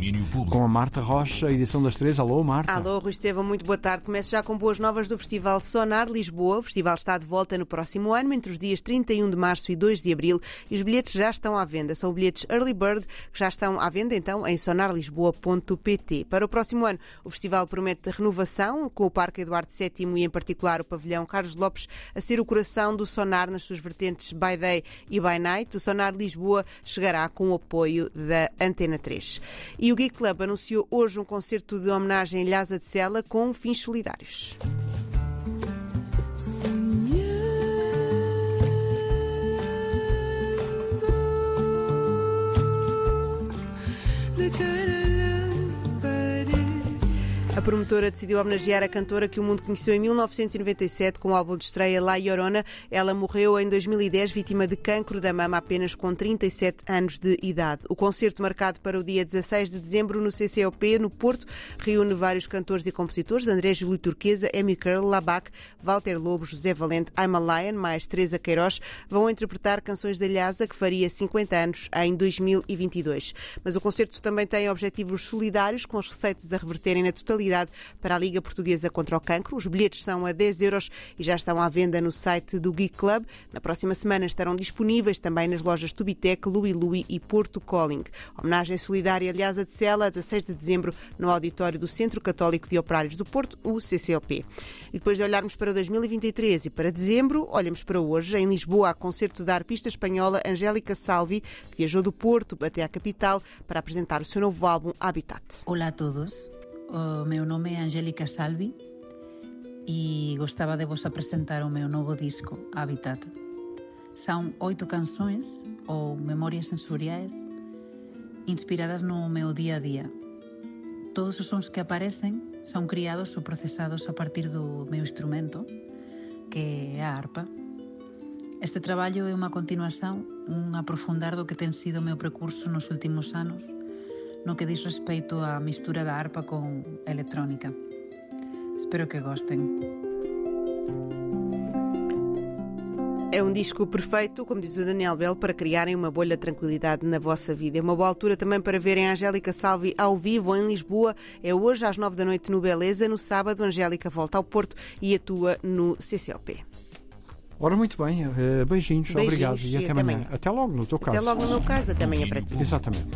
domínio público. Com a Marta Rocha, edição das três. Alô, Marta. Alô, Rui Estevão, muito boa tarde. Começo já com boas novas do Festival Sonar Lisboa. O festival está de volta no próximo ano, entre os dias 31 de março e 2 de abril, e os bilhetes já estão à venda. São bilhetes Early Bird, que já estão à venda então em sonarlisboa.pt. Para o próximo ano, o festival promete renovação, com o Parque Eduardo VII e, em particular, o pavilhão Carlos Lopes a ser o coração do Sonar nas suas vertentes By Day e By Night. O Sonar Lisboa chegará com o apoio da Antena 3. E o Geek Club anunciou hoje um concerto de homenagem em Lhasa de Sela com fins solidários. A promotora decidiu homenagear a cantora que o mundo conheceu em 1997 com o álbum de estreia La Llorona. Ela morreu em 2010 vítima de cancro da mama apenas com 37 anos de idade. O concerto marcado para o dia 16 de dezembro no CCOP, no Porto, reúne vários cantores e compositores, André Júlio Turquesa, Amy Curl, Labac, Walter Lobo, José Valente, I'm a Lion, mais Teresa Queiroz, vão interpretar canções da Lhasa, que faria 50 anos em 2022. Mas o concerto também tem objetivos solidários, com as receitas a reverterem na totalidade para a Liga Portuguesa contra o Cancro. Os bilhetes são a 10 euros e já estão à venda no site do Geek Club. Na próxima semana estarão disponíveis também nas lojas Tubitec, Louis Louis e Porto Calling. Homenagem solidária, aliás, a de Sela, a 16 de dezembro, no auditório do Centro Católico de Operários do Porto, o CCOP. E depois de olharmos para 2023 e para dezembro, olhamos para hoje. Em Lisboa, há concerto da arpista espanhola Angélica Salvi, que viajou do Porto até à capital para apresentar o seu novo álbum Habitat. Olá a todos. O meu nome é Angélica Salvi e gostaba de vos apresentar o meu novo disco, Habitat. São oito canções ou memorias sensoriais inspiradas no meu día a día. Todos os sons que aparecen son criados ou procesados a partir do meu instrumento, que é a arpa. Este traballo é unha continuación, un aprofundar do que ten sido o meu percurso nos últimos anos, no que diz respeito á mistura da arpa con electrónica. Espero que gostem. É um disco perfeito, como diz o Daniel Bell, para criarem uma bolha de tranquilidade na vossa vida. É uma boa altura também para verem a Angélica Salvi ao vivo em Lisboa. É hoje às nove da noite no Beleza. No sábado, a Angélica volta ao Porto e atua no CCOP. Ora, muito bem. Uh, beijinhos, Beijinhos obrigado. E, e até até amanhã. amanhã. Até logo, no teu caso. Até logo no meu caso, até amanhã para ti. Exatamente.